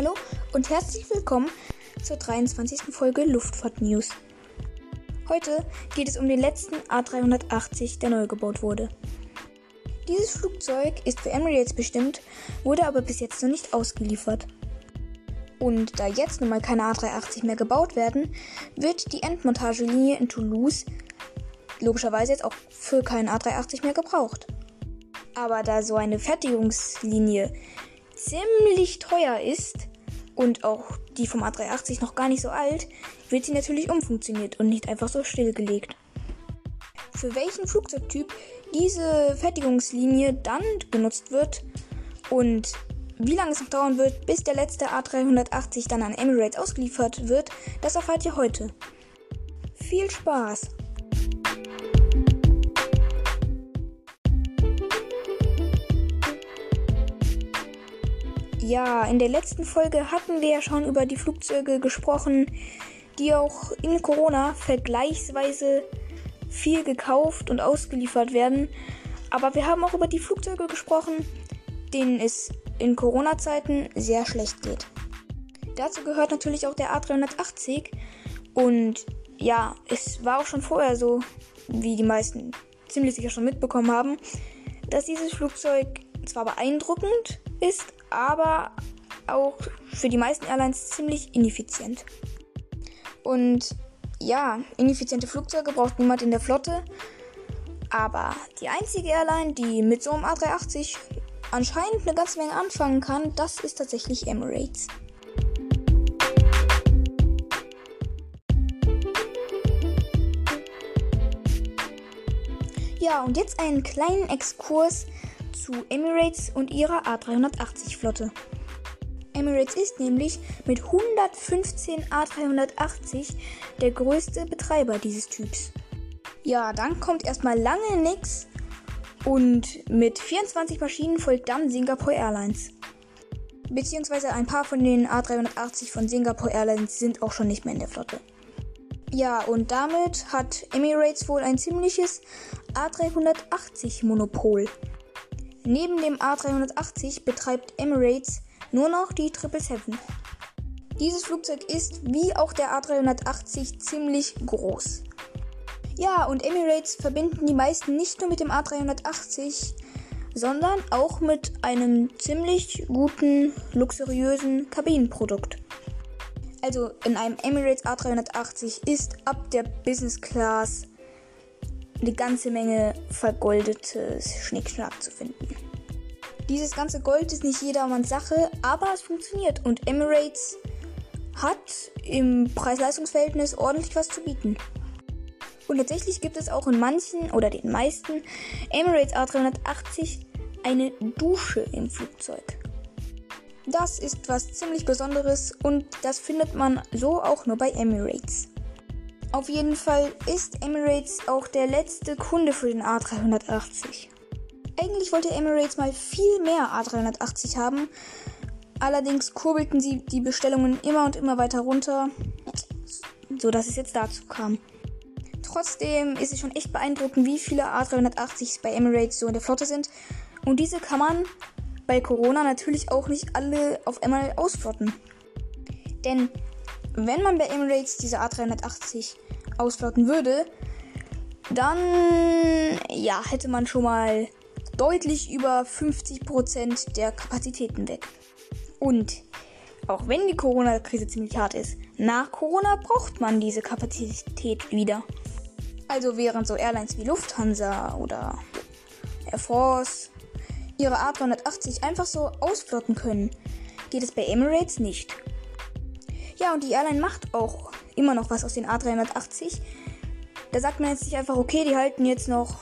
Hallo und herzlich willkommen zur 23. Folge Luftfahrt News. Heute geht es um den letzten A380, der neu gebaut wurde. Dieses Flugzeug ist für Emirates bestimmt, wurde aber bis jetzt noch nicht ausgeliefert. Und da jetzt nun mal keine A380 mehr gebaut werden, wird die Endmontagelinie in Toulouse logischerweise jetzt auch für keinen A380 mehr gebraucht. Aber da so eine Fertigungslinie ziemlich teuer ist und auch die vom A380 noch gar nicht so alt, wird sie natürlich umfunktioniert und nicht einfach so stillgelegt. Für welchen Flugzeugtyp diese Fertigungslinie dann genutzt wird und wie lange es noch dauern wird, bis der letzte A380 dann an Emirates ausgeliefert wird, das erfahrt ihr heute. Viel Spaß! Ja, in der letzten Folge hatten wir ja schon über die Flugzeuge gesprochen, die auch in Corona vergleichsweise viel gekauft und ausgeliefert werden. Aber wir haben auch über die Flugzeuge gesprochen, denen es in Corona-Zeiten sehr schlecht geht. Dazu gehört natürlich auch der A380. Und ja, es war auch schon vorher so, wie die meisten ziemlich sicher schon mitbekommen haben, dass dieses Flugzeug zwar beeindruckend ist, aber auch für die meisten Airlines ziemlich ineffizient. Und ja, ineffiziente Flugzeuge braucht niemand in der Flotte. Aber die einzige Airline, die mit so einem A380 anscheinend eine ganze Menge anfangen kann, das ist tatsächlich Emirates. Ja, und jetzt einen kleinen Exkurs zu Emirates und ihrer A380-Flotte. Emirates ist nämlich mit 115 A380 der größte Betreiber dieses Typs. Ja, dann kommt erstmal lange nichts und mit 24 Maschinen folgt dann Singapore Airlines. Beziehungsweise ein paar von den A380 von Singapore Airlines sind auch schon nicht mehr in der Flotte. Ja, und damit hat Emirates wohl ein ziemliches A380 Monopol. Neben dem A380 betreibt Emirates nur noch die 777. Dieses Flugzeug ist, wie auch der A380, ziemlich groß. Ja, und Emirates verbinden die meisten nicht nur mit dem A380, sondern auch mit einem ziemlich guten, luxuriösen Kabinenprodukt. Also in einem Emirates A380 ist ab der Business Class eine ganze Menge vergoldetes Schnickschnack zu finden. Dieses ganze Gold ist nicht jedermanns Sache, aber es funktioniert und Emirates hat im Preis-Leistungs-Verhältnis ordentlich was zu bieten. Und tatsächlich gibt es auch in manchen oder den meisten Emirates A380 eine Dusche im Flugzeug. Das ist was ziemlich Besonderes und das findet man so auch nur bei Emirates. Auf jeden Fall ist Emirates auch der letzte Kunde für den A380. Eigentlich wollte Emirates mal viel mehr A380 haben, allerdings kurbelten sie die Bestellungen immer und immer weiter runter, sodass es jetzt dazu kam. Trotzdem ist es schon echt beeindruckend, wie viele A380s bei Emirates so in der Flotte sind. Und diese kann man bei Corona natürlich auch nicht alle auf einmal ausflotten. Denn wenn man bei Emirates diese A380 ausflotten würde, dann ja, hätte man schon mal deutlich über 50% der Kapazitäten weg. Und auch wenn die Corona-Krise ziemlich hart ist, nach Corona braucht man diese Kapazität wieder. Also während so Airlines wie Lufthansa oder Air Force ihre A380 einfach so ausflotten können, geht es bei Emirates nicht. Ja, und die Airline macht auch immer noch was aus den A380. Da sagt man jetzt nicht einfach, okay, die halten jetzt noch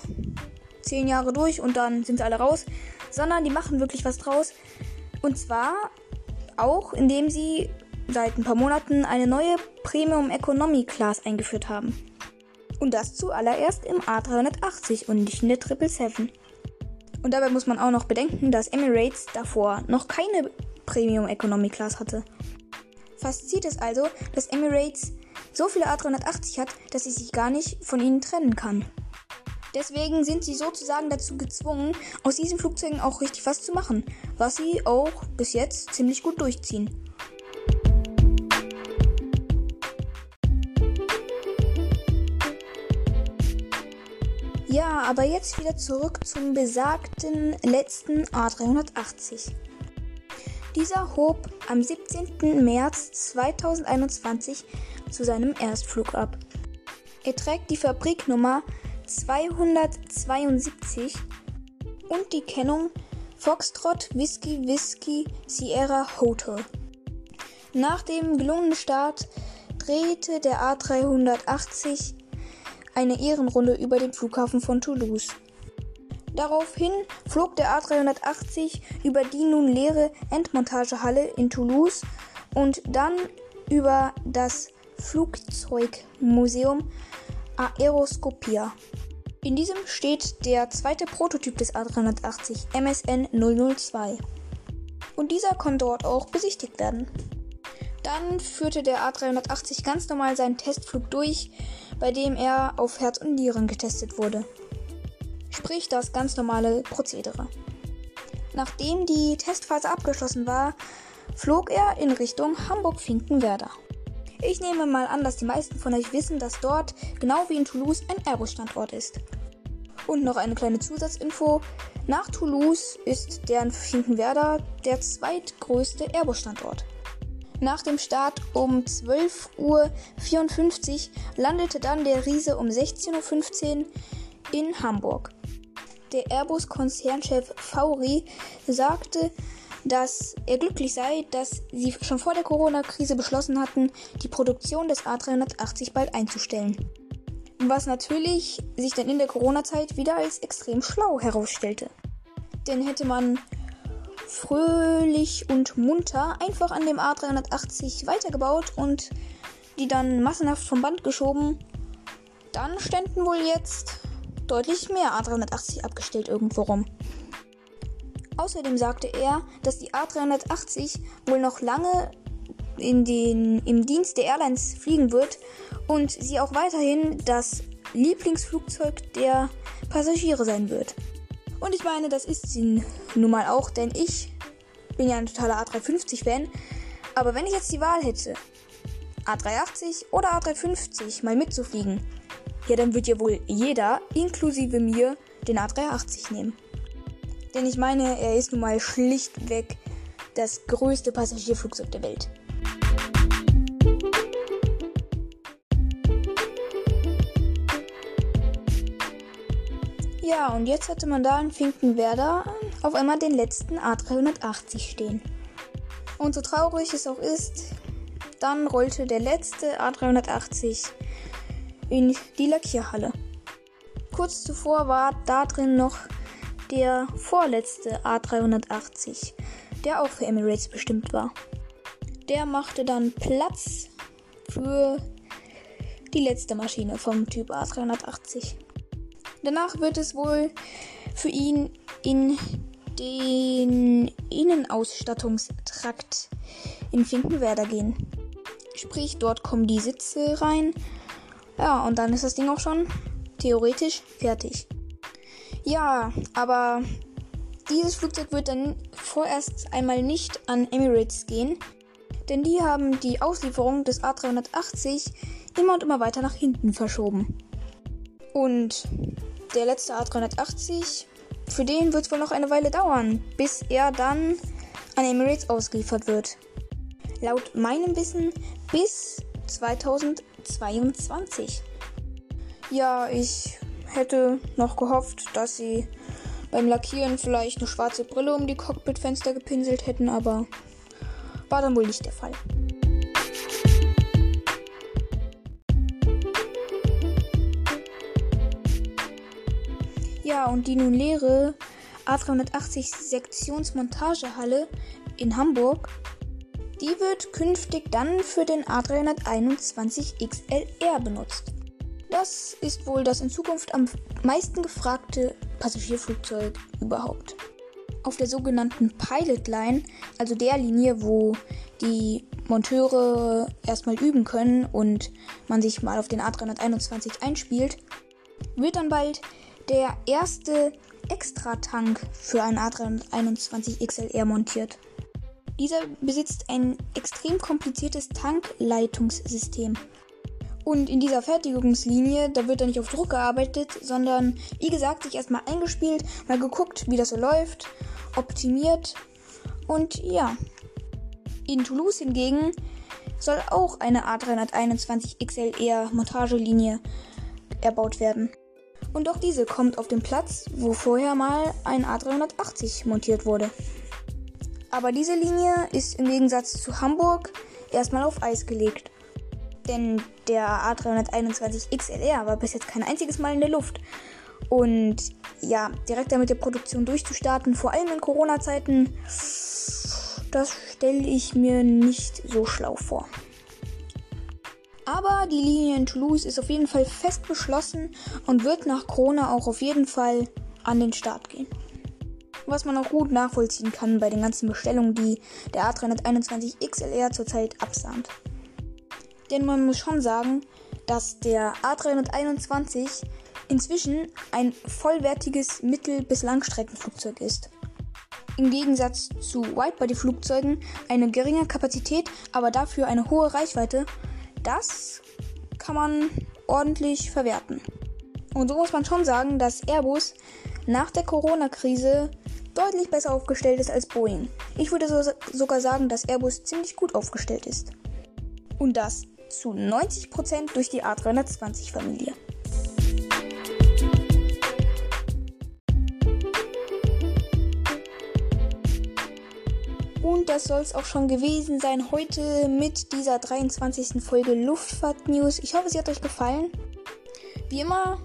10 Jahre durch und dann sind sie alle raus, sondern die machen wirklich was draus. Und zwar auch, indem sie seit ein paar Monaten eine neue Premium Economy Class eingeführt haben. Und das zuallererst im A380 und nicht in der 777. Und dabei muss man auch noch bedenken, dass Emirates davor noch keine Premium Economy Class hatte. Fasziniert es also, dass Emirates so viele A380 hat, dass sie sich gar nicht von ihnen trennen kann. Deswegen sind sie sozusagen dazu gezwungen, aus diesen Flugzeugen auch richtig was zu machen, was sie auch bis jetzt ziemlich gut durchziehen. Ja, aber jetzt wieder zurück zum besagten letzten A380. Dieser hob am 17. März 2021 zu seinem Erstflug ab. Er trägt die Fabriknummer 272 und die Kennung Foxtrot Whisky Whisky Sierra Hotel. Nach dem gelungenen Start drehte der A380 eine Ehrenrunde über den Flughafen von Toulouse. Daraufhin flog der A380 über die nun leere Endmontagehalle in Toulouse und dann über das Flugzeugmuseum Aeroscopia. In diesem steht der zweite Prototyp des A380, MSN 002. Und dieser konnte dort auch besichtigt werden. Dann führte der A380 ganz normal seinen Testflug durch, bei dem er auf Herz und Nieren getestet wurde. Sprich das ganz normale Prozedere. Nachdem die Testphase abgeschlossen war, flog er in Richtung Hamburg-Finkenwerder. Ich nehme mal an, dass die meisten von euch wissen, dass dort, genau wie in Toulouse, ein Airbus-Standort ist. Und noch eine kleine Zusatzinfo. Nach Toulouse ist der in Finkenwerder der zweitgrößte Airbus-Standort. Nach dem Start um 12.54 Uhr landete dann der Riese um 16.15 Uhr in Hamburg. Der Airbus-Konzernchef Fauri sagte, dass er glücklich sei, dass sie schon vor der Corona-Krise beschlossen hatten, die Produktion des A380 bald einzustellen. Was natürlich sich dann in der Corona-Zeit wieder als extrem schlau herausstellte. Denn hätte man fröhlich und munter einfach an dem A380 weitergebaut und die dann massenhaft vom Band geschoben, dann ständen wohl jetzt deutlich mehr A380 abgestellt irgendwo rum. Außerdem sagte er, dass die A380 wohl noch lange in den, im Dienst der Airlines fliegen wird und sie auch weiterhin das Lieblingsflugzeug der Passagiere sein wird. Und ich meine, das ist sie nun mal auch, denn ich bin ja ein totaler A350-Fan. Aber wenn ich jetzt die Wahl hätte, A380 oder A350 mal mitzufliegen, ja, dann wird ja wohl jeder, inklusive mir, den A380 nehmen. Denn ich meine, er ist nun mal schlichtweg das größte Passagierflugzeug der Welt. Ja, und jetzt hatte man da in Finkenwerder auf einmal den letzten A380 stehen. Und so traurig es auch ist, dann rollte der letzte A380 in die Lackierhalle. Kurz zuvor war da drin noch der vorletzte A380, der auch für Emirates bestimmt war. Der machte dann Platz für die letzte Maschine vom Typ A380. Danach wird es wohl für ihn in den Innenausstattungstrakt in Finkenwerder gehen. Sprich, dort kommen die Sitze rein. Ja, und dann ist das Ding auch schon theoretisch fertig. Ja, aber dieses Flugzeug wird dann vorerst einmal nicht an Emirates gehen, denn die haben die Auslieferung des A380 immer und immer weiter nach hinten verschoben. Und der letzte A380, für den wird es wohl noch eine Weile dauern, bis er dann an Emirates ausgeliefert wird. Laut meinem Wissen bis 2022. Ja, ich hätte noch gehofft, dass sie beim Lackieren vielleicht eine schwarze Brille um die Cockpitfenster gepinselt hätten, aber war dann wohl nicht der Fall. Ja, und die nun leere A380 Sektionsmontagehalle in Hamburg, die wird künftig dann für den A321 XLR benutzt. Das ist wohl das in Zukunft am meisten gefragte Passagierflugzeug überhaupt. Auf der sogenannten Pilot Line, also der Linie, wo die Monteure erstmal üben können und man sich mal auf den A321 einspielt, wird dann bald der erste Extra-Tank für einen A321 XLR montiert. Dieser besitzt ein extrem kompliziertes Tankleitungssystem. Und in dieser Fertigungslinie, da wird dann nicht auf Druck gearbeitet, sondern wie gesagt, sich erstmal eingespielt, mal geguckt, wie das so läuft, optimiert. Und ja. In Toulouse hingegen soll auch eine A321 XLR Montagelinie erbaut werden. Und auch diese kommt auf den Platz, wo vorher mal ein A380 montiert wurde. Aber diese Linie ist im Gegensatz zu Hamburg erstmal auf Eis gelegt. Denn der A321 XLR war bis jetzt kein einziges Mal in der Luft. Und ja, direkt damit der Produktion durchzustarten, vor allem in Corona-Zeiten, das stelle ich mir nicht so schlau vor. Aber die Linie in Toulouse ist auf jeden Fall fest beschlossen und wird nach Corona auch auf jeden Fall an den Start gehen. Was man auch gut nachvollziehen kann bei den ganzen Bestellungen, die der A321 XLR zurzeit absahnt. Denn man muss schon sagen, dass der A321 inzwischen ein vollwertiges Mittel- bis Langstreckenflugzeug ist. Im Gegensatz zu Widebody-Flugzeugen eine geringe Kapazität, aber dafür eine hohe Reichweite, das kann man ordentlich verwerten. Und so muss man schon sagen, dass Airbus nach der Corona-Krise deutlich besser aufgestellt ist als Boeing. Ich würde so, sogar sagen, dass Airbus ziemlich gut aufgestellt ist. Und das zu 90% durch die A320-Familie. Und das soll es auch schon gewesen sein heute mit dieser 23. Folge Luftfahrt News. Ich hoffe, sie hat euch gefallen. Wie immer,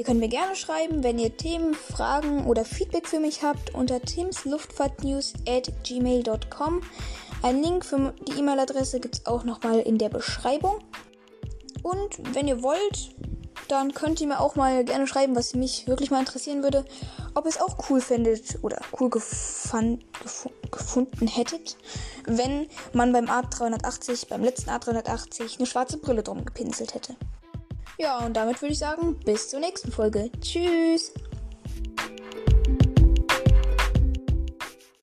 ihr könnt mir gerne schreiben, wenn ihr Themen, Fragen oder Feedback für mich habt unter timsluftfahrtnews at gmail.com. Ein Link für die E-Mail-Adresse gibt es auch nochmal in der Beschreibung. Und wenn ihr wollt, dann könnt ihr mir auch mal gerne schreiben, was mich wirklich mal interessieren würde. Ob ihr es auch cool findet oder cool gefand, gef gefunden hättet, wenn man beim A380, beim letzten A380, eine schwarze Brille drum gepinselt hätte. Ja, und damit würde ich sagen, bis zur nächsten Folge. Tschüss!